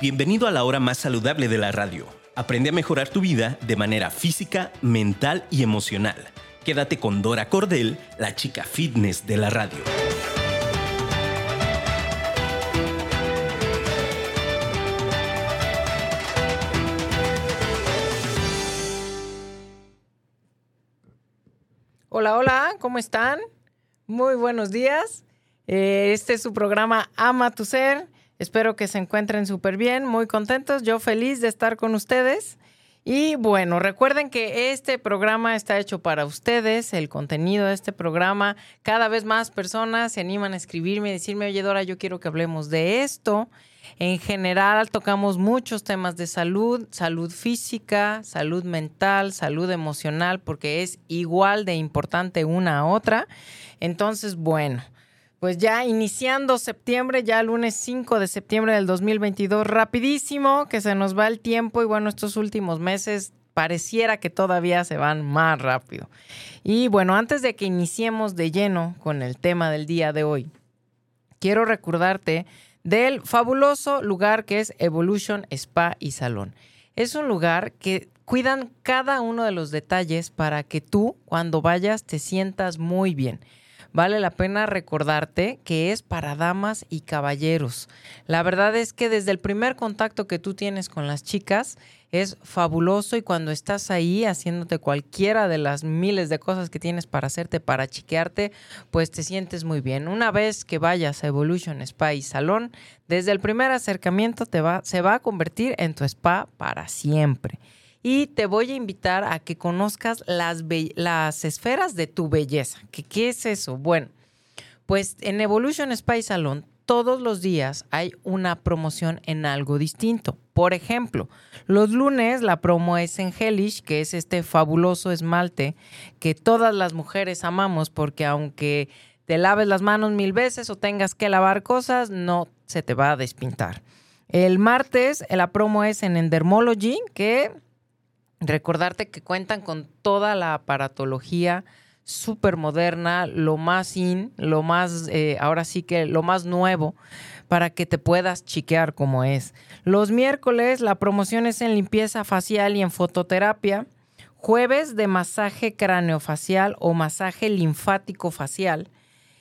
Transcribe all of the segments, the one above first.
Bienvenido a la hora más saludable de la radio. Aprende a mejorar tu vida de manera física, mental y emocional. Quédate con Dora Cordel, la chica fitness de la radio. Hola, hola, ¿cómo están? Muy buenos días. Eh, este es su programa Ama tu Ser. Espero que se encuentren súper bien, muy contentos. Yo feliz de estar con ustedes. Y bueno, recuerden que este programa está hecho para ustedes, el contenido de este programa. Cada vez más personas se animan a escribirme y decirme, oye Dora, yo quiero que hablemos de esto. En general tocamos muchos temas de salud, salud física, salud mental, salud emocional, porque es igual de importante una a otra. Entonces, bueno, pues ya iniciando septiembre, ya lunes 5 de septiembre del 2022, rapidísimo que se nos va el tiempo y bueno, estos últimos meses pareciera que todavía se van más rápido. Y bueno, antes de que iniciemos de lleno con el tema del día de hoy, quiero recordarte del fabuloso lugar que es Evolution Spa y Salón. Es un lugar que cuidan cada uno de los detalles para que tú cuando vayas te sientas muy bien vale la pena recordarte que es para damas y caballeros. La verdad es que desde el primer contacto que tú tienes con las chicas es fabuloso y cuando estás ahí haciéndote cualquiera de las miles de cosas que tienes para hacerte, para chiquearte, pues te sientes muy bien. Una vez que vayas a Evolution Spa y Salón, desde el primer acercamiento te va, se va a convertir en tu spa para siempre y te voy a invitar a que conozcas las, las esferas de tu belleza. ¿Qué, ¿Qué es eso? Bueno, pues en Evolution Spa Salon todos los días hay una promoción en algo distinto. Por ejemplo, los lunes la promo es en Hellish, que es este fabuloso esmalte que todas las mujeres amamos porque aunque te laves las manos mil veces o tengas que lavar cosas, no se te va a despintar. El martes la promo es en Endermology, que Recordarte que cuentan con toda la aparatología súper moderna, lo más in, lo más, eh, ahora sí que lo más nuevo para que te puedas chiquear como es. Los miércoles la promoción es en limpieza facial y en fototerapia. Jueves de masaje craneofacial o masaje linfático facial.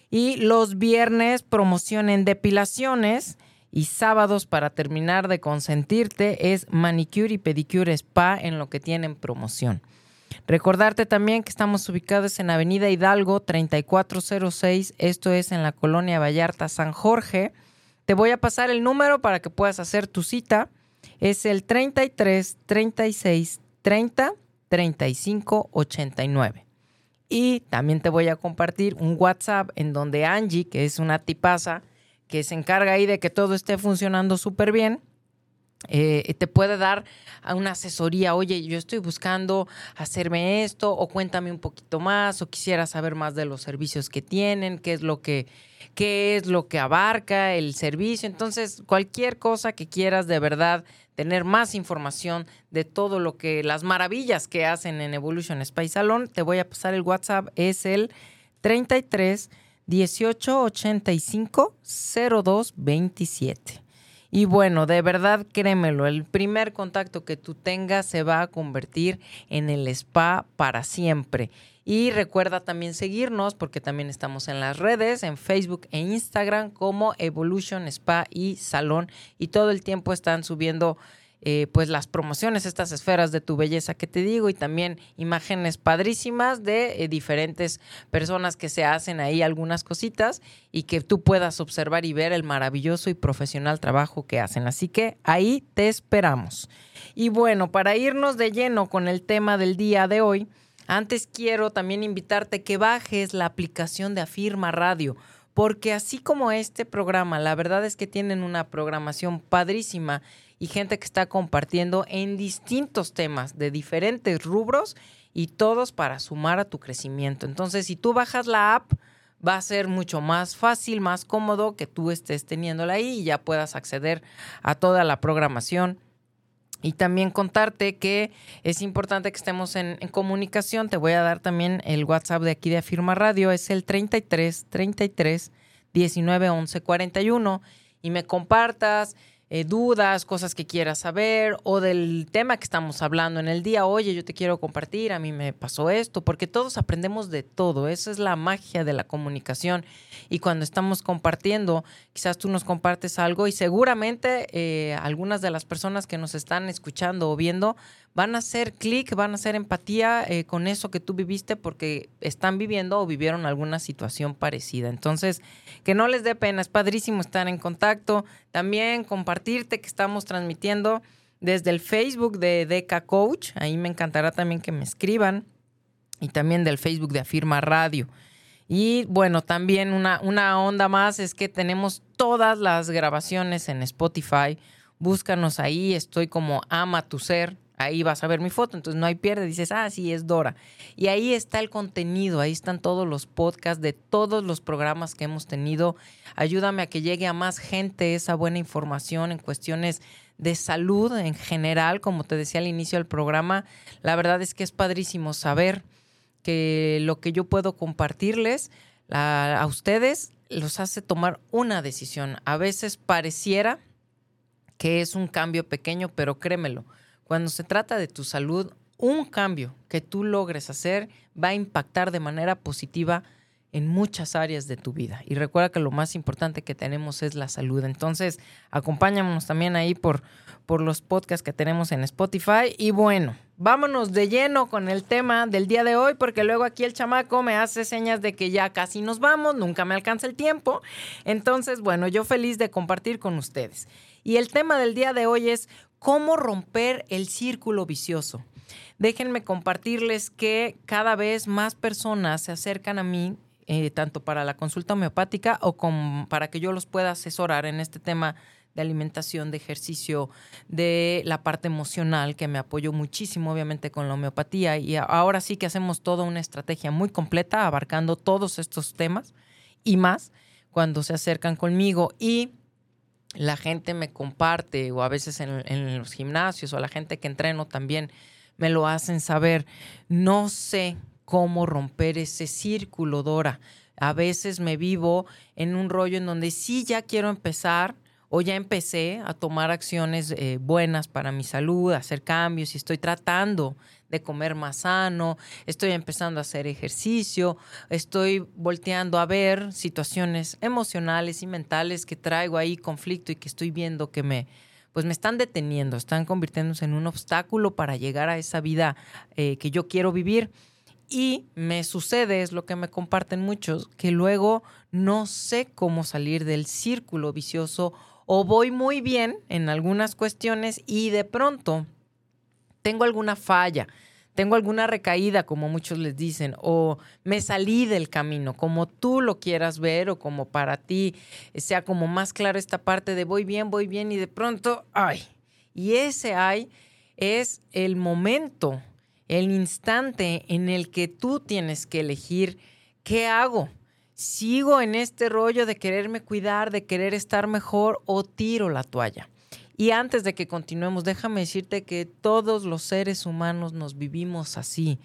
Y los viernes promoción en depilaciones y sábados para terminar de consentirte es manicure y pedicure spa en lo que tienen promoción. Recordarte también que estamos ubicados en Avenida Hidalgo 3406, esto es en la colonia Vallarta San Jorge. Te voy a pasar el número para que puedas hacer tu cita. Es el 33 36 30 35 89. Y también te voy a compartir un WhatsApp en donde Angie, que es una tipaza, que se encarga ahí de que todo esté funcionando súper bien, eh, te puede dar una asesoría, oye, yo estoy buscando hacerme esto, o cuéntame un poquito más, o quisiera saber más de los servicios que tienen, qué es lo que, qué es lo que abarca el servicio. Entonces, cualquier cosa que quieras de verdad tener más información de todo lo que, las maravillas que hacen en Evolution Space Salon, te voy a pasar el WhatsApp, es el 33 1885 0227. Y bueno, de verdad créemelo, el primer contacto que tú tengas se va a convertir en el spa para siempre. Y recuerda también seguirnos porque también estamos en las redes, en Facebook e Instagram como Evolution Spa y Salón. Y todo el tiempo están subiendo eh, pues las promociones, estas esferas de tu belleza que te digo y también imágenes padrísimas de eh, diferentes personas que se hacen ahí algunas cositas y que tú puedas observar y ver el maravilloso y profesional trabajo que hacen. Así que ahí te esperamos. Y bueno, para irnos de lleno con el tema del día de hoy, antes quiero también invitarte que bajes la aplicación de Afirma Radio porque así como este programa, la verdad es que tienen una programación padrísima y gente que está compartiendo en distintos temas de diferentes rubros y todos para sumar a tu crecimiento. Entonces, si tú bajas la app, va a ser mucho más fácil, más cómodo que tú estés teniéndola ahí y ya puedas acceder a toda la programación. Y también contarte que es importante que estemos en, comunicación. Te voy a dar también el WhatsApp de aquí de Afirma Radio. Es el 33 33 19 11 41. Y me compartas eh, dudas, cosas que quieras saber o del tema que estamos hablando en el día. Oye, yo te quiero compartir, a mí me pasó esto, porque todos aprendemos de todo. Esa es la magia de la comunicación. Y cuando estamos compartiendo, quizás tú nos compartes algo y seguramente eh, algunas de las personas que nos están escuchando o viendo van a hacer clic, van a hacer empatía eh, con eso que tú viviste porque están viviendo o vivieron alguna situación parecida. Entonces, que no les dé pena, es padrísimo estar en contacto. También compartirte que estamos transmitiendo desde el Facebook de Deca Coach, ahí me encantará también que me escriban, y también del Facebook de Afirma Radio. Y bueno, también una, una onda más es que tenemos todas las grabaciones en Spotify. Búscanos ahí, estoy como Ama tu Ser, ahí vas a ver mi foto, entonces no hay pierde, dices, ah, sí, es Dora. Y ahí está el contenido, ahí están todos los podcasts de todos los programas que hemos tenido. Ayúdame a que llegue a más gente esa buena información en cuestiones de salud en general, como te decía al inicio del programa. La verdad es que es padrísimo saber que lo que yo puedo compartirles a ustedes los hace tomar una decisión. A veces pareciera que es un cambio pequeño, pero créemelo, cuando se trata de tu salud, un cambio que tú logres hacer va a impactar de manera positiva en muchas áreas de tu vida. Y recuerda que lo más importante que tenemos es la salud. Entonces, acompáñanos también ahí por, por los podcasts que tenemos en Spotify. Y bueno, vámonos de lleno con el tema del día de hoy, porque luego aquí el chamaco me hace señas de que ya casi nos vamos, nunca me alcanza el tiempo. Entonces, bueno, yo feliz de compartir con ustedes. Y el tema del día de hoy es cómo romper el círculo vicioso. Déjenme compartirles que cada vez más personas se acercan a mí, eh, tanto para la consulta homeopática o para que yo los pueda asesorar en este tema de alimentación, de ejercicio, de la parte emocional, que me apoyó muchísimo, obviamente, con la homeopatía. Y ahora sí que hacemos toda una estrategia muy completa, abarcando todos estos temas y más cuando se acercan conmigo. Y la gente me comparte o a veces en, los gimnasios o la gente que entreno también me lo hacen saber. No sé cómo romper ese círculo, Dora. A veces me vivo en un rollo en donde sí ya quiero empezar o ya empecé a tomar acciones eh, buenas para mi salud, hacer cambios y estoy tratando de comer más sano, estoy empezando a hacer ejercicio, estoy volteando a ver situaciones emocionales y mentales que traigo ahí conflicto y que estoy viendo que me pues me están deteniendo, están convirtiéndose en un obstáculo para llegar a esa vida eh, que yo quiero vivir. Y me sucede, es lo que me comparten muchos, que luego no sé cómo salir del círculo vicioso o voy muy bien en algunas cuestiones y de pronto tengo alguna falla, tengo alguna recaída, como muchos les dicen, o me salí del camino, como tú lo quieras ver o como para ti sea como más claro esta parte de voy bien, voy bien y de pronto, ay. Y ese ay es el momento, el instante en el que tú tienes que elegir qué hago. ¿Sigo en este rollo de quererme cuidar, de querer estar mejor o tiro la toalla? Y antes de que continuemos, déjame decirte que todos los seres humanos nos vivimos así.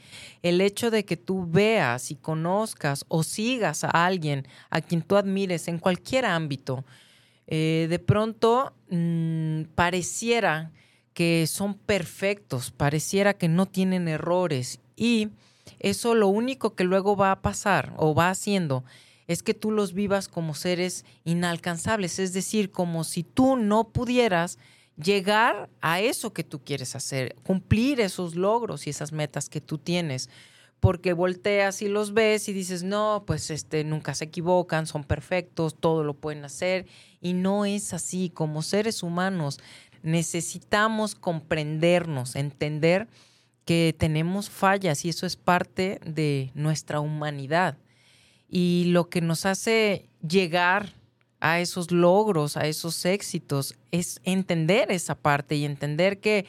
El hecho de que tú veas y conozcas o sigas a alguien a quien tú admires en cualquier ámbito, eh, de pronto mm, pareciera que son perfectos, pareciera que no tienen errores y eso lo único que luego va a pasar o va haciendo es que tú los vivas como seres inalcanzables, es decir, como si tú no pudieras llegar a eso que tú quieres hacer, cumplir esos logros y esas metas que tú tienes, porque volteas y los ves y dices, no, pues este, nunca se equivocan, son perfectos, todo lo pueden hacer, y no es así, como seres humanos necesitamos comprendernos, entender que tenemos fallas y eso es parte de nuestra humanidad. Y lo que nos hace llegar a esos logros, a esos éxitos, es entender esa parte y entender que,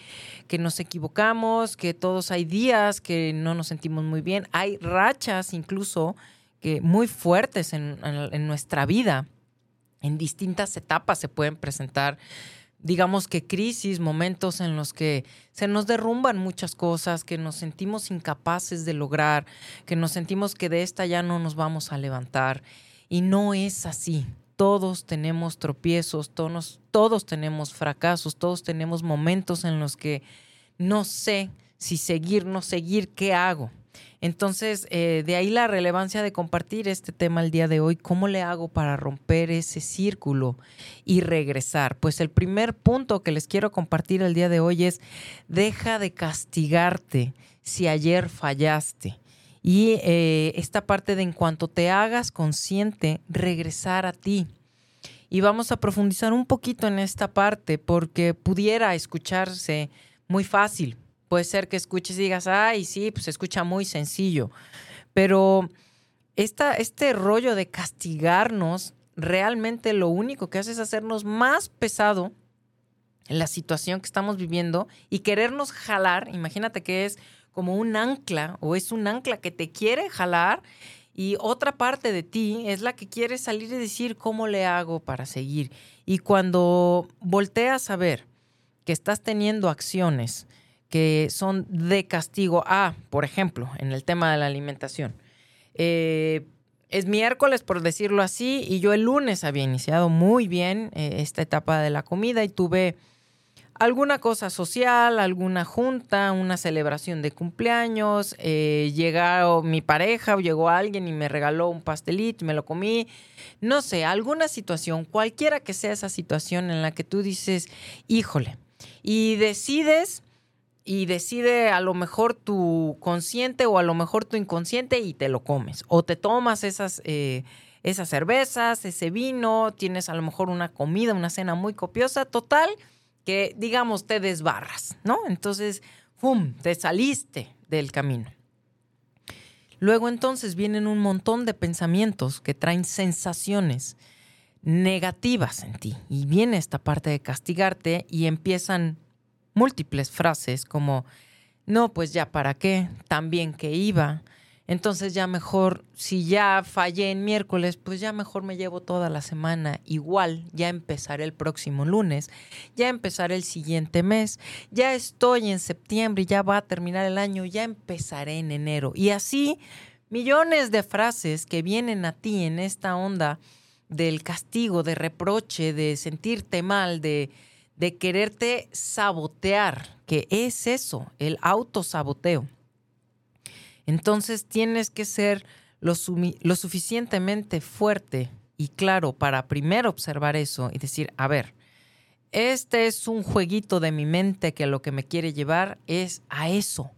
que, nos equivocamos, que todos hay días que no nos sentimos muy bien, hay rachas incluso que muy fuertes en, en nuestra vida, en distintas etapas se pueden presentar digamos que crisis, momentos en los que se nos derrumban muchas cosas, que nos sentimos incapaces de lograr, que nos sentimos que de esta ya no nos vamos a levantar. Y no es así. todos tenemos tropiezos, todos, todos tenemos fracasos, todos tenemos momentos en los que no sé si seguir, no seguir, ¿qué hago? Entonces, eh, de ahí la relevancia de compartir este tema el día de hoy. ¿Cómo le hago para romper ese círculo y regresar? Pues el primer punto que les quiero compartir el día de hoy es, deja de castigarte si ayer fallaste. Y eh, esta parte de en cuanto te hagas consciente, regresar a ti. Y vamos a profundizar un poquito en esta parte porque pudiera escucharse muy fácil, Puede ser que escuches y digas, ay, sí, pues se escucha muy sencillo. Pero esta, este rollo de castigarnos, realmente lo único que hace es hacernos más pesado la situación que estamos viviendo y querernos jalar. Imagínate que es como un ancla o es un ancla que te quiere jalar y otra parte de ti es la que quiere salir y decir cómo le hago para seguir. Y cuando volteas a ver que estás teniendo acciones que son de castigo a, por ejemplo, en el tema de la alimentación. Eh, es miércoles, por decirlo así, y yo el lunes había iniciado muy bien eh, esta etapa de la comida y tuve alguna cosa social, alguna junta, una celebración de cumpleaños, eh, llegó mi pareja o llegó alguien y me regaló un pastelito, me lo comí, no sé, alguna situación, cualquiera que sea esa situación en la que tú dices, híjole, y decides y decide a lo mejor tu consciente o a lo mejor tu inconsciente y te lo comes. O te tomas esas, eh, esas cervezas, ese vino, tienes a lo mejor una comida, una cena muy copiosa, total, que digamos te desbarras, ¿no? Entonces, ¡pum!, te saliste del camino. Luego entonces vienen un montón de pensamientos que traen sensaciones negativas en ti y viene esta parte de castigarte y empiezan múltiples frases como, no, pues ya para qué, tan bien que iba. Entonces ya mejor, si ya fallé en miércoles, pues ya mejor me llevo toda la semana. Igual, ya empezaré el próximo lunes, ya empezaré el siguiente mes, ya estoy en septiembre ya va a terminar el año, ya empezaré en enero. Y así, millones de frases que vienen a ti en esta onda del castigo, de reproche, de sentirte mal, de de quererte sabotear, que es eso, el autosaboteo. Entonces tienes que ser lo, suficientemente fuerte y claro para primero observar eso y decir, a ver, este es un jueguito de mi mente que lo que me quiere llevar es a eso,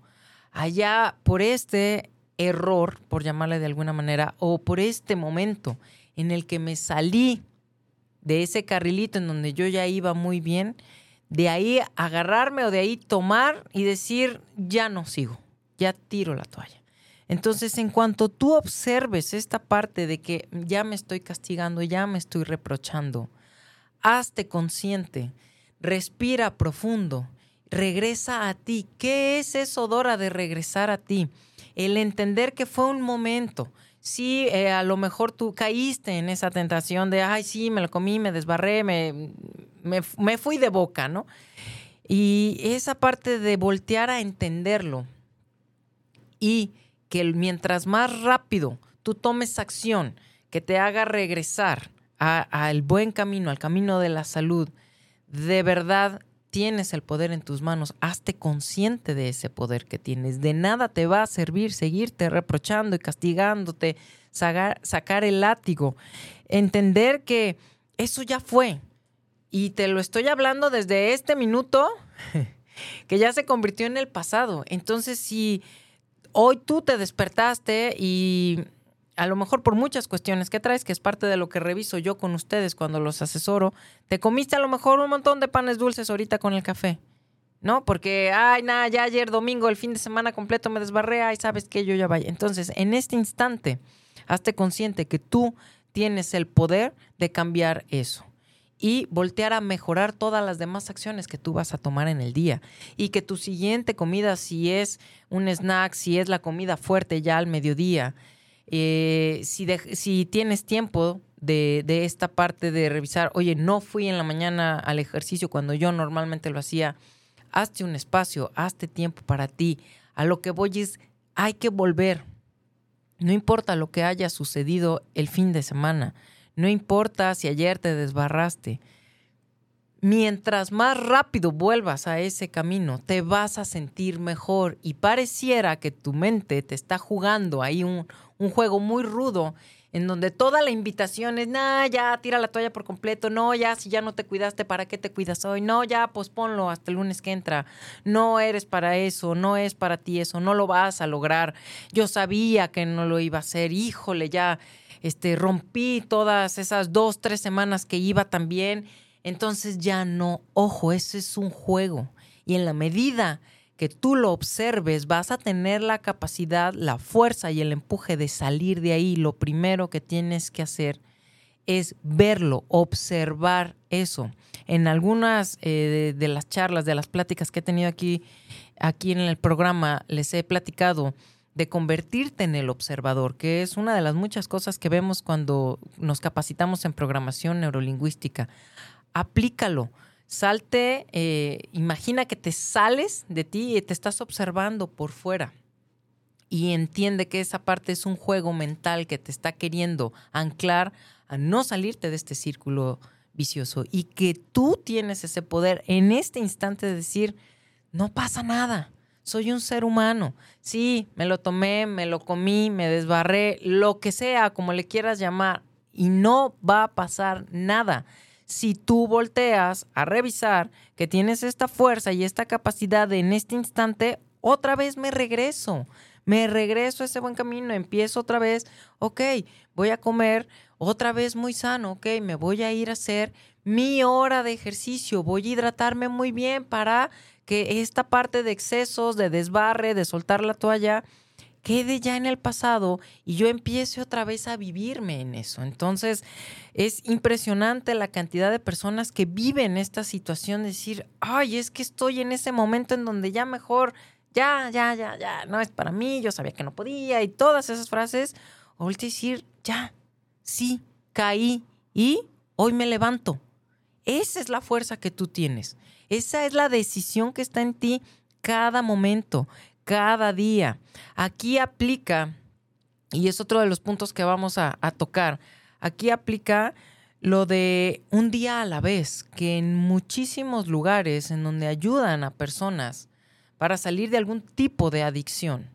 allá por este error, por llamarle de alguna manera, o por este momento en el que me salí de ese carrilito en donde yo ya iba muy bien, de ahí agarrarme o de ahí tomar y decir, ya no sigo, ya tiro la toalla. Entonces, en cuanto tú observes esta parte de que ya me estoy castigando, ya me estoy reprochando, hazte consciente, respira profundo, regresa a ti. ¿Qué es eso, Dora, de regresar a ti? El entender que fue un momento, sí, eh, a lo mejor tú caíste en esa tentación de, ay, sí, me lo comí, me desbarré, me, me, fui de boca, ¿no? Y esa parte de voltear a entenderlo y que mientras más rápido tú tomes acción que te haga regresar al buen camino, al camino de la salud, de verdad tienes el poder en tus manos, hazte consciente de ese poder que tienes. De nada te va a servir seguirte reprochando y castigándote, sacar, el látigo. Entender que eso ya fue. Y te lo estoy hablando desde este minuto, que ya se convirtió en el pasado. Entonces, si hoy tú te despertaste y a lo mejor por muchas cuestiones que traes, que es parte de lo que reviso yo con ustedes cuando los asesoro, te comiste a lo mejor un montón de panes dulces ahorita con el café. ¿No? Porque, ay, nada, ya ayer domingo, el fin de semana completo me desbarré, ay, sabes que yo ya vaya. Entonces, en este instante, hazte consciente que tú tienes el poder de cambiar eso y voltear a mejorar todas las demás acciones que tú vas a tomar en el día. Y que tu siguiente comida, si es un snack, si es la comida fuerte ya al mediodía, eh, si, tienes tiempo de, de, esta parte de revisar, oye, no fui en la mañana al ejercicio cuando yo normalmente lo hacía, hazte un espacio, hazte tiempo para ti. A lo que voy es, hay que volver. No importa lo que haya sucedido el fin de semana, No importa si ayer te desbarraste. Mientras más rápido vuelvas a ese camino, te vas a sentir mejor y pareciera que tu mente te está jugando ahí un, un juego muy rudo en donde toda la invitación es, nah, ya tira la toalla por completo, no, ya si ya no te cuidaste, ¿para qué te cuidas hoy? No, ya posponlo hasta el lunes que entra, no eres para eso, no es para ti eso, no lo vas a lograr. Yo sabía que no lo iba a hacer, híjole, ya este, rompí todas esas dos, tres semanas que iba también, entonces ya no, ojo, ese es un juego. Y en la medida que tú lo observes, vas a tener la capacidad, la fuerza y el empuje de salir de ahí. Lo primero que tienes que hacer es verlo, observar eso. En algunas eh, de, las charlas, de las pláticas que he tenido aquí, aquí en el programa, les he platicado de convertirte en el observador, que es una de las muchas cosas que vemos cuando nos capacitamos en programación neurolingüística. Aplícalo Salte, eh, imagina que te sales de ti y te estás observando por fuera. Y entiende que esa parte es un juego mental que te está queriendo anclar a no salirte de este círculo vicioso y que tú tienes ese poder en este instante de decir, no pasa nada, soy un ser humano. Sí, me lo tomé, me lo comí, me desbarré, lo que sea, como le quieras llamar, y no va a pasar nada si tú volteas a revisar que tienes esta fuerza y esta capacidad en este instante, otra vez me regreso, me regreso a ese buen camino, empiezo otra vez, ok, voy a comer otra vez muy sano, ok, me voy a ir a hacer mi hora de ejercicio, voy a hidratarme muy bien para que esta parte de excesos, de desbarre, de soltar la toalla, quede ya en el pasado y yo empiece otra vez a vivirme en eso. Entonces, es impresionante la cantidad de personas que viven esta situación de decir, ay, es que estoy en ese momento en donde ya mejor, ya, ya, ya, ya, no es para mí, yo sabía que no podía y todas esas frases, o decir, ya, sí, caí y hoy me levanto. Esa es la fuerza que tú tienes. Esa es la decisión que está en ti cada momento cada día. Aquí aplica, y es otro de los puntos que vamos a, tocar, aquí aplica lo de un día a la vez, que en muchísimos lugares en donde ayudan a personas para salir de algún tipo de adicción.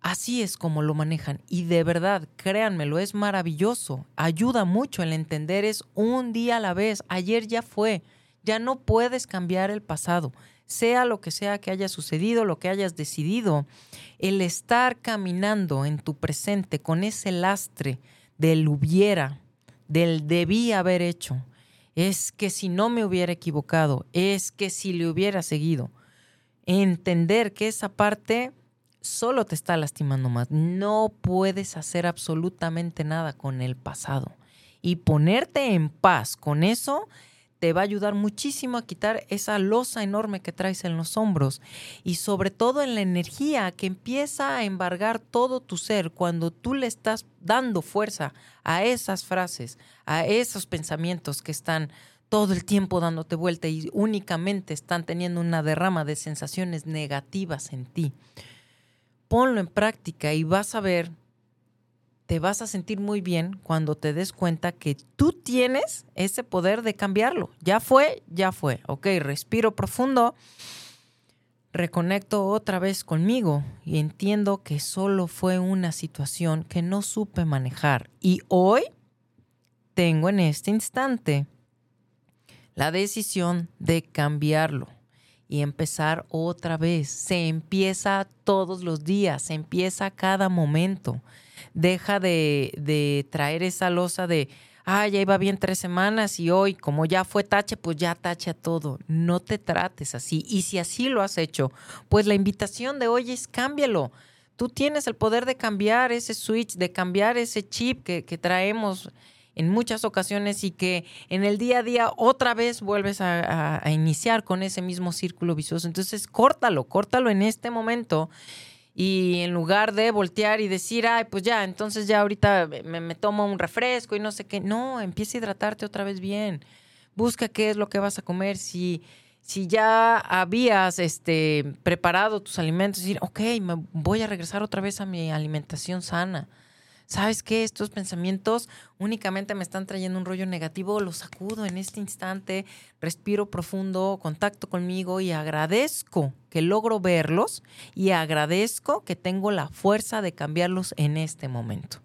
Así es como lo manejan y de verdad, créanmelo, es maravilloso. Ayuda mucho el entender es un día a la vez. Ayer ya fue, ya no puedes cambiar el pasado sea lo que sea que haya sucedido, lo que hayas decidido, el estar caminando en tu presente con ese lastre del hubiera, del debí haber hecho, es que si no me hubiera equivocado, es que si le hubiera seguido, entender que esa parte solo te está lastimando más. No puedes hacer absolutamente nada con el pasado. Y ponerte en paz con eso te va a ayudar muchísimo a quitar esa losa enorme que traes en los hombros y sobre todo en la energía que empieza a embargar todo tu ser cuando tú le estás dando fuerza a esas frases, a esos pensamientos que están todo el tiempo dándote vuelta y únicamente están teniendo una derrama de sensaciones negativas en ti. Ponlo en práctica y vas a ver te vas a sentir muy bien cuando te des cuenta que tú tienes ese poder de cambiarlo. Ya fue, ya fue. Ok, respiro profundo, reconecto otra vez conmigo y entiendo que solo fue una situación que no supe manejar. Y hoy tengo en este instante la decisión de cambiarlo y empezar otra vez. Se empieza todos los días, se empieza cada momento deja de, traer esa losa de, ah, ya iba bien tres semanas y hoy, como ya fue tache, pues ya tache a todo. No te trates así. Y si así lo has hecho, pues la invitación de hoy es cámbialo. Tú tienes el poder de cambiar ese switch, de cambiar ese chip que, traemos en muchas ocasiones y que en el día a día otra vez vuelves a, a iniciar con ese mismo círculo vicioso. Entonces, córtalo, córtalo en este momento y en lugar de voltear y decir, ay, pues ya, entonces ya ahorita me, tomo un refresco y no sé qué, no, empieza a hidratarte otra vez bien. Busca qué es lo que vas a comer. Si, si ya habías este, preparado tus alimentos, decir, ok, me voy a regresar otra vez a mi alimentación sana. ¿Sabes qué? Estos pensamientos únicamente me están trayendo un rollo negativo, los sacudo en este instante, respiro profundo, contacto conmigo y agradezco que logro verlos y agradezco que tengo la fuerza de cambiarlos en este momento.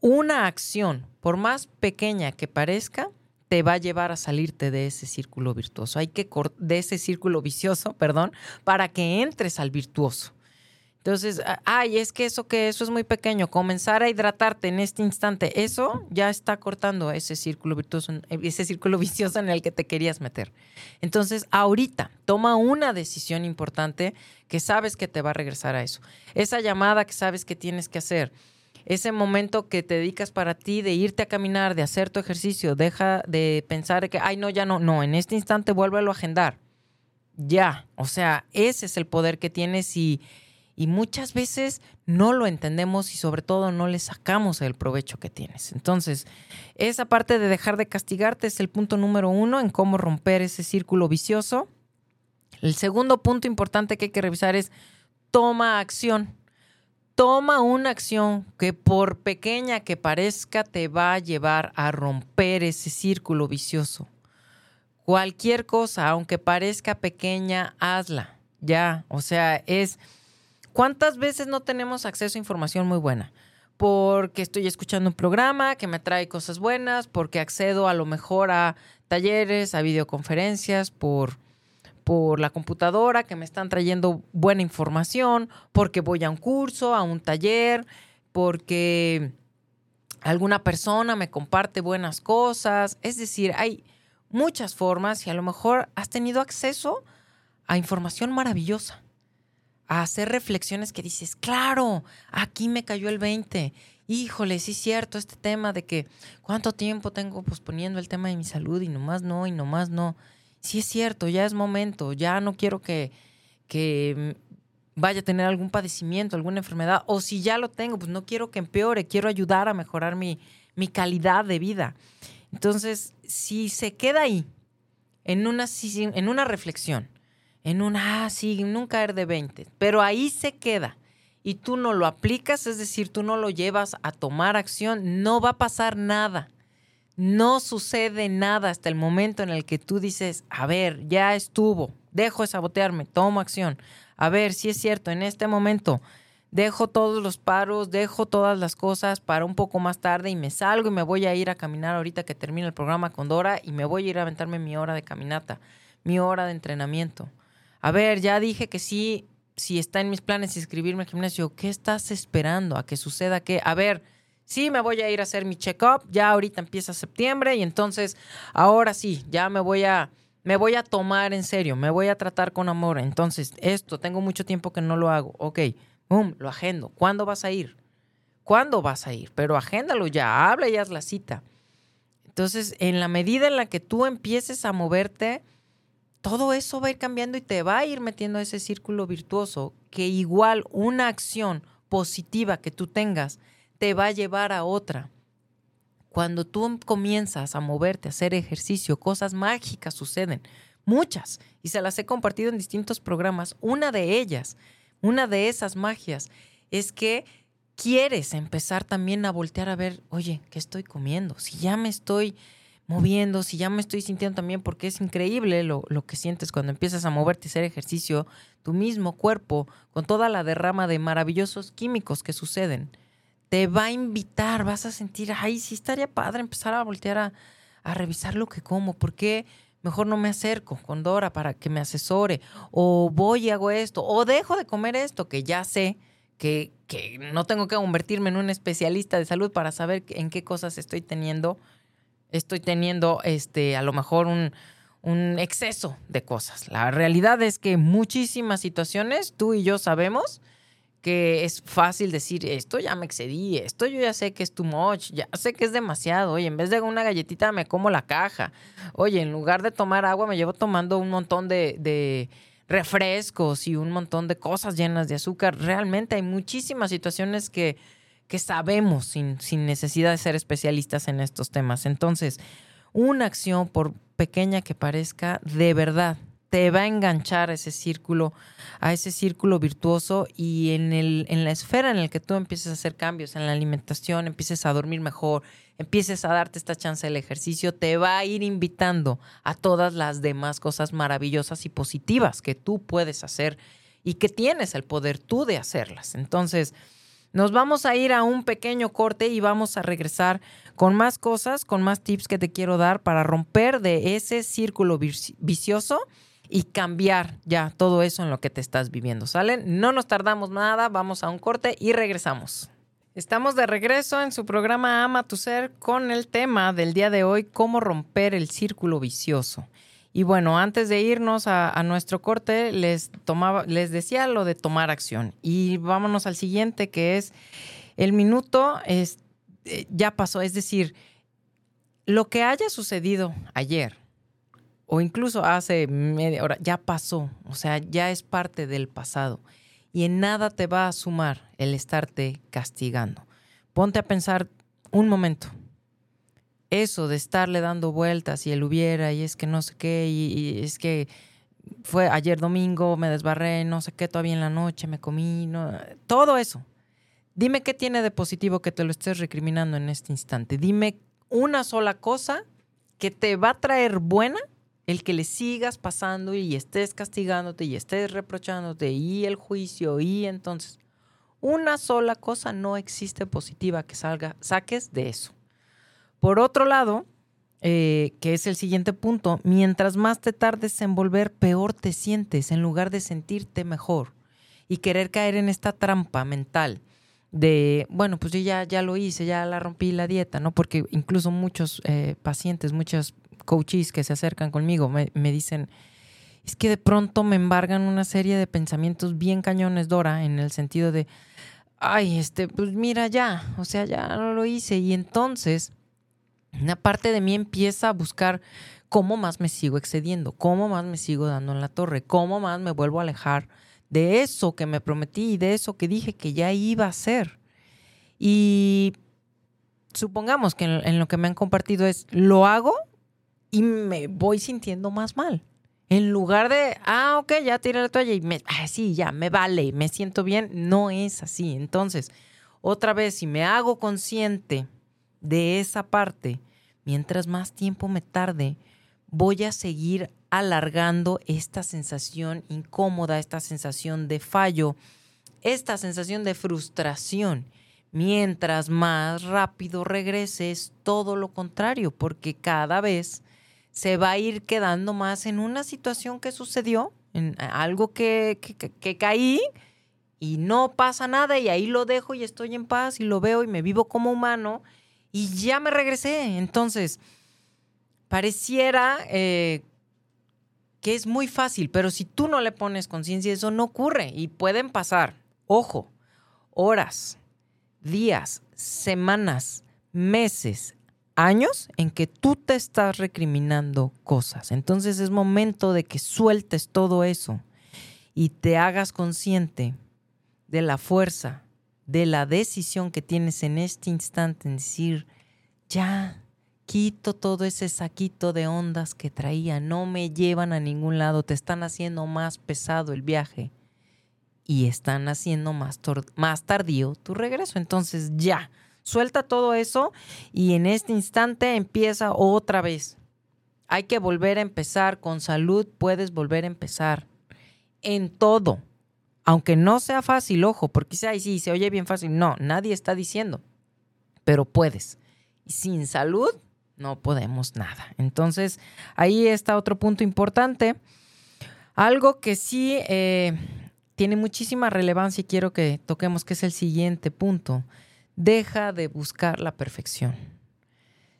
Una acción, por más pequeña que parezca, te va a llevar a salirte de ese círculo virtuoso. Hay que de ese círculo vicioso, perdón, para que entres al virtuoso. Entonces, ay, es que eso que eso es muy pequeño, comenzar a hidratarte en este instante, eso ya está cortando ese círculo virtuoso, ese círculo vicioso en el que te querías meter. Entonces, ahorita toma una decisión importante que sabes que te va a regresar a eso. Esa llamada que sabes que tienes que hacer, ese momento que te dedicas para ti de irte a caminar, de hacer tu ejercicio, deja de pensar que, ay, no, ya no, no, en este instante vuélvelo a agendar. Ya, o sea, ese es el poder que tienes y y muchas veces no lo entendemos y sobre todo no le sacamos el provecho que tienes. Entonces, esa parte de dejar de castigarte es el punto número uno en cómo romper ese círculo vicioso. El segundo punto importante que hay que revisar es toma acción. Toma una acción que por pequeña que parezca te va a llevar a romper ese círculo vicioso. Cualquier cosa, aunque parezca pequeña, hazla. Ya, o sea, es ¿Cuántas veces no tenemos acceso a información muy buena? Porque estoy escuchando un programa que me trae cosas buenas, porque accedo a lo mejor a talleres, a videoconferencias, por, por la computadora que me están trayendo buena información, porque voy a un curso, a un taller, porque alguna persona me comparte buenas cosas. Es decir, hay muchas formas y a lo mejor has tenido acceso a información maravillosa hacer reflexiones que dices, claro, aquí me cayó el 20. Híjole, sí es cierto este tema de que cuánto tiempo tengo posponiendo el tema de mi salud y nomás no, y nomás no. Sí es cierto, ya es momento, ya no quiero que, que vaya a tener algún padecimiento, alguna enfermedad, o si ya lo tengo, pues no quiero que empeore, quiero ayudar a mejorar mi, mi calidad de vida. Entonces, si se queda ahí, en una, en una reflexión, en un, ah, sí, nunca caer de 20, pero ahí se queda y tú no lo aplicas, es decir, tú no lo llevas a tomar acción, no va a pasar nada. No sucede nada hasta el momento en el que tú dices, a ver, ya estuvo, dejo de sabotearme, tomo acción. A ver, si es cierto, en este momento dejo todos los paros, dejo todas las cosas para un poco más tarde y me salgo y me voy a ir a caminar ahorita que termine el programa con Dora y me voy a ir a aventarme mi hora de caminata, mi hora de entrenamiento a ver, ya dije que sí, si está en mis planes inscribirme al gimnasio, ¿qué estás esperando a que suceda qué? A ver, sí me voy a ir a hacer mi check-up, ya ahorita empieza septiembre y entonces ahora sí, ya me voy a me voy a tomar en serio, me voy a tratar con amor. Entonces, esto, tengo mucho tiempo que no lo hago. Ok, boom, lo agendo. ¿Cuándo vas a ir? ¿Cuándo vas a ir? Pero agéndalo ya, habla y haz la cita. Entonces, en la medida en la que tú empieces a moverte, todo eso va a ir cambiando y te va a ir metiendo a ese círculo virtuoso que igual una acción positiva que tú tengas te va a llevar a otra. Cuando tú comienzas a moverte, a hacer ejercicio, cosas mágicas suceden, muchas, y se las he compartido en distintos programas. Una de ellas, una de esas magias, es que quieres empezar también a voltear a ver, oye, ¿qué estoy comiendo? Si ya me estoy moviendo, si ya me estoy sintiendo también, porque es increíble lo, que sientes cuando empiezas a moverte y hacer ejercicio, tu mismo cuerpo, con toda la derrama de maravillosos químicos que suceden, te va a invitar, vas a sentir, ay, sí estaría padre empezar a voltear a, a revisar lo que como, ¿por qué? Mejor no me acerco con Dora para que me asesore, o voy y hago esto, o dejo de comer esto, que ya sé que, que no tengo que convertirme en un especialista de salud para saber en qué cosas estoy teniendo estoy teniendo este, a lo mejor un, un exceso de cosas. La realidad es que muchísimas situaciones, tú y yo sabemos que es fácil decir, esto ya me excedí, esto yo ya sé que es too much, ya sé que es demasiado, oye, en vez de una galletita me como la caja, oye, en lugar de tomar agua me llevo tomando un montón de, de refrescos y un montón de cosas llenas de azúcar. Realmente hay muchísimas situaciones que que sabemos sin, sin necesidad de ser especialistas en estos temas. Entonces, una acción, por pequeña que parezca, de verdad te va a enganchar a ese círculo, a ese círculo virtuoso y en, el, en la esfera en la que tú empieces a hacer cambios en la alimentación, empieces a dormir mejor, empieces a darte esta chance del ejercicio, te va a ir invitando a todas las demás cosas maravillosas y positivas que tú puedes hacer y que tienes el poder tú de hacerlas. Entonces, nos vamos a ir a un pequeño corte y vamos a regresar con más cosas, con más tips que te quiero dar para romper de ese círculo vicioso y cambiar ya todo eso en lo que te estás viviendo. ¿Salen? No nos tardamos nada, vamos a un corte y regresamos. Estamos de regreso en su programa Ama tu Ser con el tema del día de hoy, cómo romper el círculo vicioso. Y bueno, antes de irnos a, nuestro corte, les, tomaba, les decía lo de tomar acción. Y vámonos al siguiente, que es el minuto es, eh, ya pasó. Es decir, lo que haya sucedido ayer o incluso hace media hora, ya pasó. O sea, ya es parte del pasado. Y en nada te va a sumar el estarte castigando. Ponte a pensar un momento eso de estarle dando vueltas y él hubiera y es que no sé qué y, es que fue ayer domingo, me desbarré, no sé qué, todavía en la noche me comí, no, todo eso. Dime qué tiene de positivo que te lo estés recriminando en este instante. Dime una sola cosa que te va a traer buena el que le sigas pasando y estés castigándote y estés reprochándote y el juicio y entonces una sola cosa no existe positiva que salga, saques de eso. Por otro lado, eh, que es el siguiente punto, mientras más te tardes en volver, peor te sientes en lugar de sentirte mejor y querer caer en esta trampa mental de, bueno, pues yo ya, ya lo hice, ya la rompí la dieta, ¿no? Porque incluso muchos eh, pacientes, muchos coaches que se acercan conmigo me, me, dicen, es que de pronto me embargan una serie de pensamientos bien cañones, Dora, en el sentido de, ay, este, pues mira ya, o sea, ya no lo hice. Y entonces una parte de mí empieza a buscar cómo más me sigo excediendo, cómo más me sigo dando en la torre, cómo más me vuelvo a alejar de eso que me prometí y de eso que dije que ya iba a hacer. Y supongamos que en, lo que me han compartido es, lo hago y me voy sintiendo más mal. En lugar de, ah, ok, ya tiré la toalla y me, ah, sí, ya, me vale, me siento bien, no es así. Entonces, otra vez, si me hago consciente de esa parte, mientras más tiempo me tarde, voy a seguir alargando esta sensación incómoda, esta sensación de fallo, esta sensación de frustración. Mientras más rápido regreses, todo lo contrario, porque cada vez se va a ir quedando más en una situación que sucedió, en algo que, que, que caí y no pasa nada y ahí lo dejo y estoy en paz y lo veo y me vivo como humano y ya me regresé. Entonces, pareciera eh, que es muy fácil, pero si tú no le pones conciencia, eso no ocurre y pueden pasar, ojo, horas, días, semanas, meses, años en que tú te estás recriminando cosas. Entonces es momento de que sueltes todo eso y te hagas consciente de la fuerza de la decisión que tienes en este instante en decir, ya, quito todo ese saquito de ondas que traía, no me llevan a ningún lado, te están haciendo más pesado el viaje y están haciendo más, más tardío tu regreso. Entonces ya, suelta todo eso y en este instante empieza otra vez. Hay que volver a empezar con salud, puedes volver a empezar en todo aunque no sea fácil, ojo, porque si sí, se oye bien fácil. No, nadie está diciendo, pero puedes. Y sin salud no podemos nada. Entonces, ahí está otro punto importante. Algo que sí eh, tiene muchísima relevancia y quiero que toquemos, que es el siguiente punto. Deja de buscar la perfección.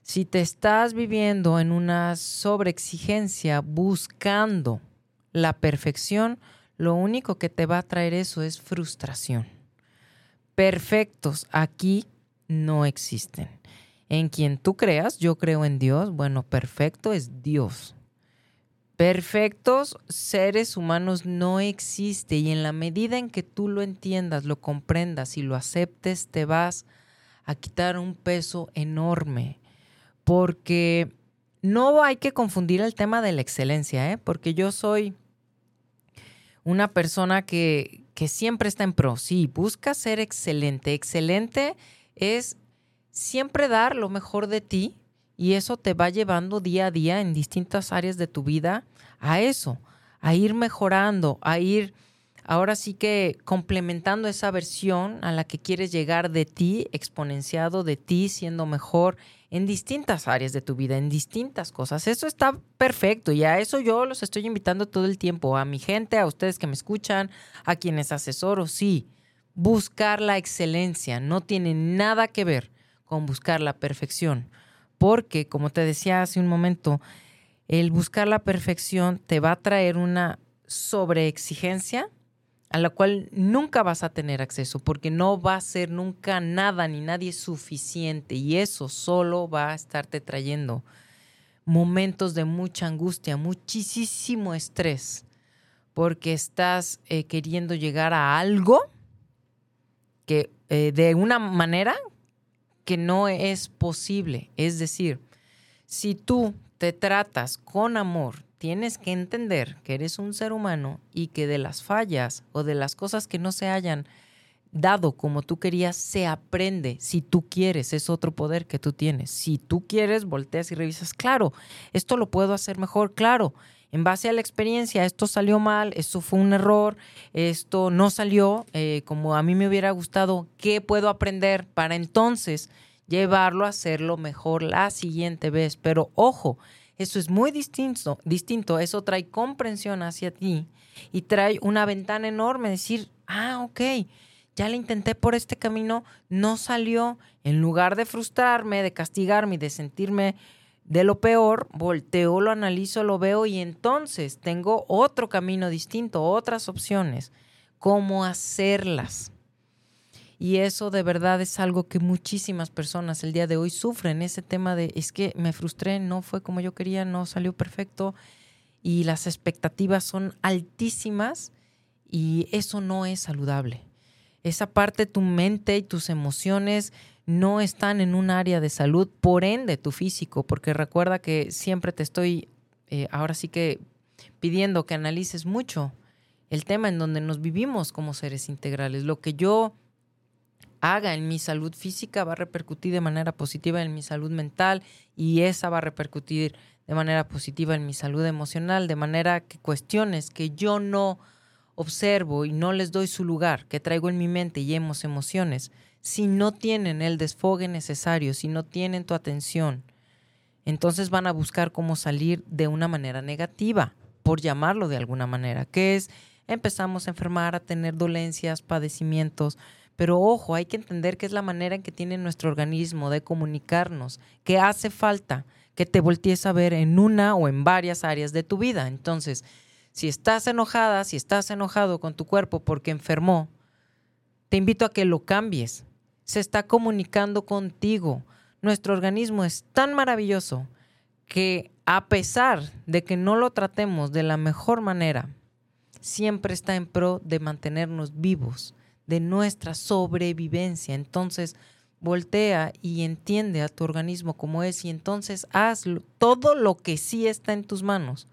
Si te estás viviendo en una sobreexigencia buscando la perfección, lo único que te va a traer eso es frustración. Perfectos aquí no existen. En quien tú creas, yo creo en Dios, bueno, perfecto es Dios. Perfectos seres humanos no existe y en la medida en que tú lo entiendas, lo comprendas y lo aceptes, te vas a quitar un peso enorme porque no hay que confundir el tema de la excelencia, ¿eh? porque yo soy una persona que, que siempre está en pro. Sí, busca ser excelente. Excelente es siempre dar lo mejor de ti y eso te va llevando día a día en distintas áreas de tu vida a eso, a ir mejorando, a ir ahora sí que complementando esa versión a la que quieres llegar de ti, exponenciado de ti, siendo mejor en distintas áreas de tu vida, en distintas cosas. Eso está perfecto y a eso yo los estoy invitando todo el tiempo, a mi gente, a ustedes que me escuchan, a quienes asesoro, sí. Buscar la excelencia no tiene nada que ver con buscar la perfección, porque como te decía hace un momento, el buscar la perfección te va a traer una sobreexigencia a la cual nunca vas a tener acceso porque no va a ser nunca nada ni nadie suficiente y eso solo va a estarte trayendo momentos de mucha angustia, muchísimo estrés, porque estás eh, queriendo llegar a algo que eh, de una manera que no es posible. Es decir, si tú te tratas con amor, tienes que entender que eres un ser humano y que de las fallas o de las cosas que no se hayan dado como tú querías, se aprende. Si tú quieres, es otro poder que tú tienes. Si tú quieres, volteas y revisas, claro, esto lo puedo hacer mejor, claro. En base a la experiencia, esto salió mal, esto fue un error, esto no salió eh, como a mí me hubiera gustado. ¿Qué puedo aprender para entonces llevarlo a hacerlo mejor la siguiente vez? Pero ojo, eso es muy distinto, distinto. Eso trae comprensión hacia ti y trae una ventana enorme. Decir, ah, ok, ya le intenté por este camino, no salió. En lugar de frustrarme, de castigarme y de sentirme de lo peor, volteo, lo analizo, lo veo y entonces tengo otro camino distinto, otras opciones. ¿Cómo hacerlas? Y eso de verdad es algo que muchísimas personas el día de hoy sufren, ese tema de es que me frustré, no fue como yo quería, no salió perfecto y las expectativas son altísimas y eso no es saludable. Esa parte tu mente y tus emociones no están en un área de salud, por ende tu físico, porque recuerda que siempre te estoy, eh, ahora sí que pidiendo que analices mucho el tema en donde nos vivimos como seres integrales. Lo que yo haga en mi salud física va a repercutir de manera positiva en mi salud mental y esa va a repercutir de manera positiva en mi salud emocional, de manera que cuestiones que yo no observo y no les doy su lugar, que traigo en mi mente y hemos emociones, si no tienen el desfogue necesario, si no tienen tu atención, entonces van a buscar cómo salir de una manera negativa, por llamarlo de alguna manera, que es empezamos a enfermar, a tener dolencias, padecimientos, pero ojo, hay que entender que es la manera en que tiene nuestro organismo de comunicarnos, que hace falta que te voltees a ver en una o en varias áreas de tu vida. Entonces, si estás enojada, si estás enojado con tu cuerpo porque enfermó, te invito a que lo cambies. Se está comunicando contigo. Nuestro organismo es tan maravilloso que a pesar de que no lo tratemos de la mejor manera, siempre está en pro de mantenernos vivos de nuestra sobrevivencia. Entonces, voltea y entiende a tu organismo como es y entonces haz todo lo que sí está en tus manos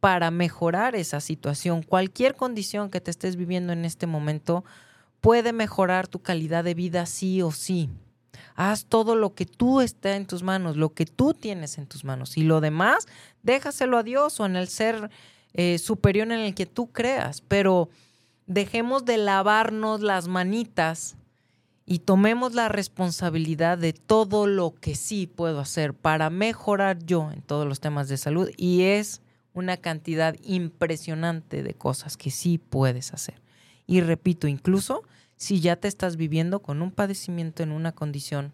para mejorar esa situación. Cualquier condición que te estés viviendo en este momento puede mejorar tu calidad de vida sí o sí. Haz todo lo que tú está en tus manos, lo que tú tienes en tus manos. Y lo demás, déjaselo a Dios o en el ser eh, superior en el que tú creas. Pero dejemos de lavarnos las manitas y tomemos la responsabilidad de todo lo que sí puedo hacer para mejorar yo en todos los temas de salud y es una cantidad impresionante de cosas que sí puedes hacer. Y repito, incluso si ya te estás viviendo con un padecimiento en una condición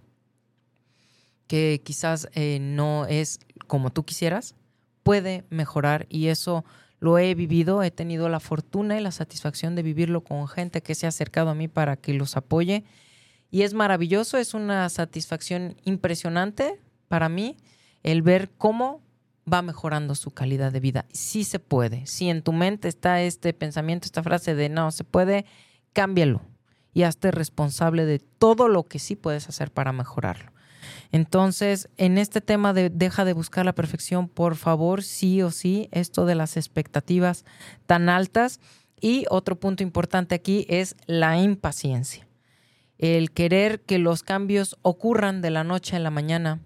que quizás eh, no es como tú quisieras, puede mejorar y eso lo he vivido, he tenido la fortuna y la satisfacción de vivirlo con gente que se ha acercado a mí para que los apoye. Y es maravilloso, es una satisfacción impresionante para mí el ver cómo va mejorando su calidad de vida. Sí se puede. Si en tu mente está este pensamiento, esta frase de no se puede, cámbialo y hazte responsable de todo lo que sí puedes hacer para mejorarlo. Entonces, en este tema de deja de buscar la perfección, por favor, sí o sí, esto de las expectativas tan altas. Y otro punto importante aquí es la impaciencia. El querer que los cambios ocurran de la noche a la mañana,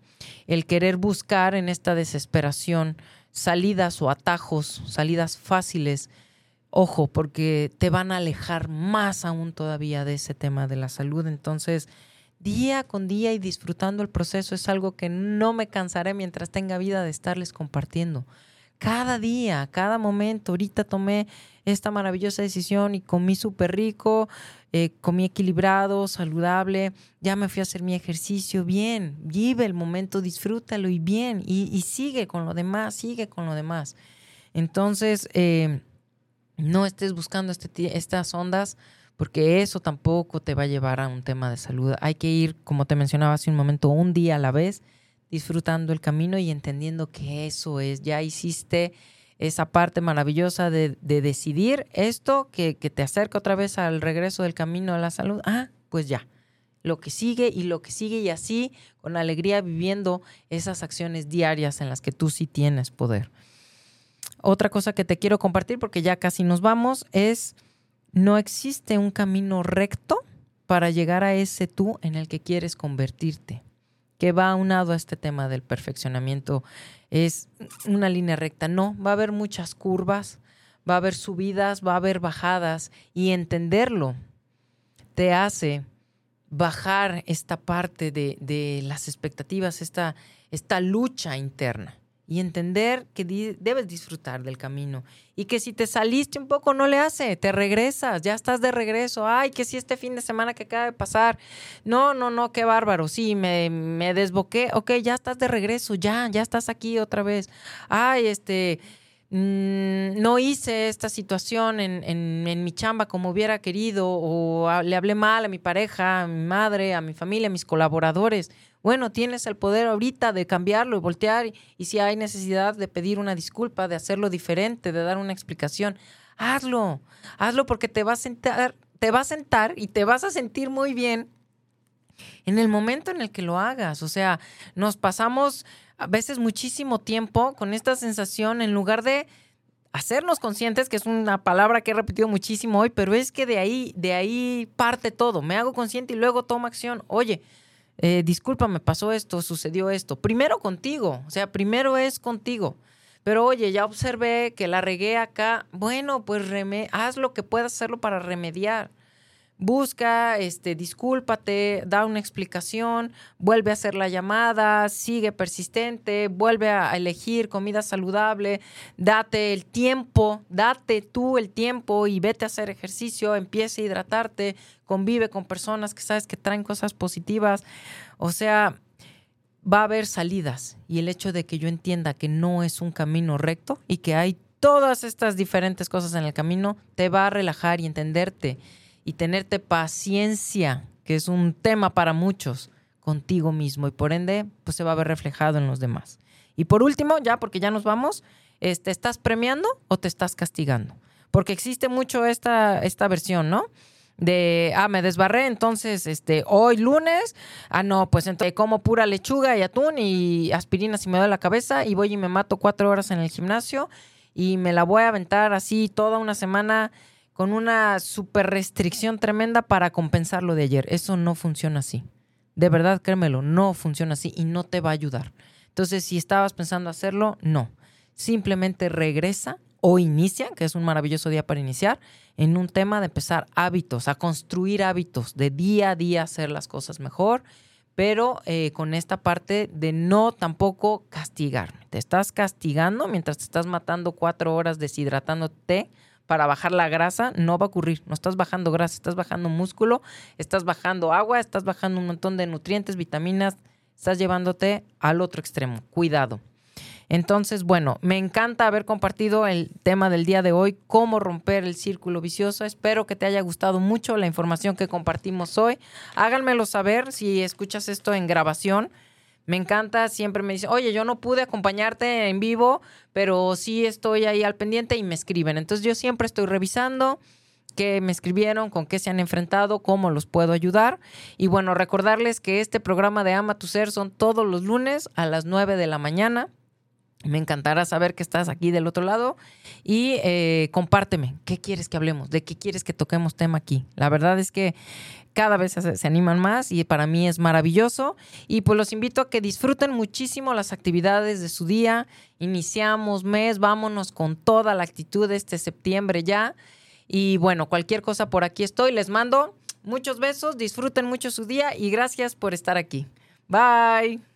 el querer buscar en esta desesperación salidas o atajos, salidas fáciles, ojo, porque te van a alejar más aún todavía de ese tema de la salud. Entonces, día con día y disfrutando el proceso es algo que no me cansaré mientras tenga vida de estarles compartiendo. Cada día, cada momento, ahorita tomé esta maravillosa decisión y comí súper rico, eh, comí equilibrado, saludable, ya me fui a hacer mi ejercicio, bien, vive el momento, disfrútalo y bien, y, sigue con lo demás, sigue con lo demás. Entonces, eh, no estés buscando este, estas ondas porque eso tampoco te va a llevar a un tema de salud. Hay que ir, como te mencionaba hace un momento, un día a la vez, disfrutando el camino y entendiendo que eso es, ya hiciste esa parte maravillosa de, decidir esto que, que, te acerca otra vez al regreso del camino a la salud. Ah, pues ya, lo que sigue y lo que sigue y así con alegría viviendo esas acciones diarias en las que tú sí tienes poder. Otra cosa que te quiero compartir, porque ya casi nos vamos, es no existe un camino recto para llegar a ese tú en el que quieres convertirte, que va aunado a este tema del perfeccionamiento. Es una línea recta, no, va a haber muchas curvas, va a haber subidas, va a haber bajadas. Y entenderlo te hace bajar esta parte de, de las expectativas, esta, esta lucha interna y entender que debes disfrutar del camino. Y que si te saliste un poco no le hace, te regresas, ya estás de regreso, ay, que si este fin de semana que acaba de pasar, no, no, no, qué bárbaro, sí, me, me desboqué, ok, ya estás de regreso, ya, ya estás aquí otra vez, ay, este, mm, no hice esta situación en, en, en, mi chamba como hubiera querido o le hablé mal a mi pareja, a mi madre, a mi familia, a mis colaboradores. Bueno, tienes el poder ahorita de cambiarlo y voltear y, si hay necesidad de pedir una disculpa, de hacerlo diferente, de dar una explicación, hazlo. Hazlo porque te va a sentar, te va a sentar y te vas a sentir muy bien en el momento en el que lo hagas. O sea, nos pasamos a veces muchísimo tiempo con esta sensación en lugar de hacernos conscientes, que es una palabra que he repetido muchísimo hoy, pero es que de ahí, de ahí parte todo. Me hago consciente y luego tomo acción. Oye, eh, disculpa, me pasó esto, sucedió esto. Primero contigo, o sea, primero es contigo. Pero oye, ya observé que la regué acá. Bueno, pues haz lo que puedas hacerlo para remediar busca, este, discúlpate, da una explicación, vuelve a hacer la llamada, sigue persistente, vuelve a elegir comida saludable, date el tiempo, date tú el tiempo y vete a hacer ejercicio, empieza a hidratarte, convive con personas que sabes que traen cosas positivas. O sea, va a haber salidas y el hecho de que yo entienda que no es un camino recto y que hay todas estas diferentes cosas en el camino, te va a relajar y entenderte y tenerte paciencia, que es un tema para muchos, contigo mismo y por ende, pues se va a ver reflejado en los demás. Y por último, ya porque ya nos vamos, ¿te este, estás premiando o te estás castigando? Porque existe mucho esta, esta versión, ¿no? de, ah, me desbarré, entonces, este, hoy lunes, ah, no, pues entonces como pura lechuga y atún y aspirina si me da la cabeza y voy y me mato cuatro horas en el gimnasio y me la voy a aventar así toda una semana con una super restricción tremenda para compensar lo de ayer. Eso no funciona así. De verdad, créemelo, no funciona así y no te va a ayudar. Entonces, si estabas pensando hacerlo, no. Simplemente regresa o inicia, que es un maravilloso día para iniciar, en un tema de empezar hábitos, a construir hábitos, de día a día hacer las cosas mejor, pero eh, con esta parte de no tampoco castigarme. Te estás castigando mientras te estás matando cuatro horas deshidratándote para bajar la grasa, no va a ocurrir. No estás bajando grasa, estás bajando músculo, estás bajando agua, estás bajando un montón de nutrientes, vitaminas, estás llevándote al otro extremo. Cuidado. Entonces, bueno, me encanta haber compartido el tema del día de hoy, cómo romper el círculo vicioso. Espero que te haya gustado mucho la información que compartimos hoy. Háganmelo saber si escuchas esto en grabación me encanta, siempre me dicen, oye, yo no pude acompañarte en vivo, pero sí estoy ahí al pendiente y me escriben. Entonces yo siempre estoy revisando qué me escribieron, con qué se han enfrentado, cómo los puedo ayudar. Y bueno, recordarles que este programa de Ama tu Ser son todos los lunes a las 9 de la mañana. Me encantará saber que estás aquí del otro lado y eh, compárteme qué quieres que hablemos, de qué quieres que toquemos tema aquí. La verdad es que cada vez se, animan más y para mí es maravilloso. Y pues los invito a que disfruten muchísimo las actividades de su día. Iniciamos mes, vámonos con toda la actitud este septiembre ya. Y bueno, cualquier cosa por aquí estoy. Les mando muchos besos, disfruten mucho su día y gracias por estar aquí. Bye.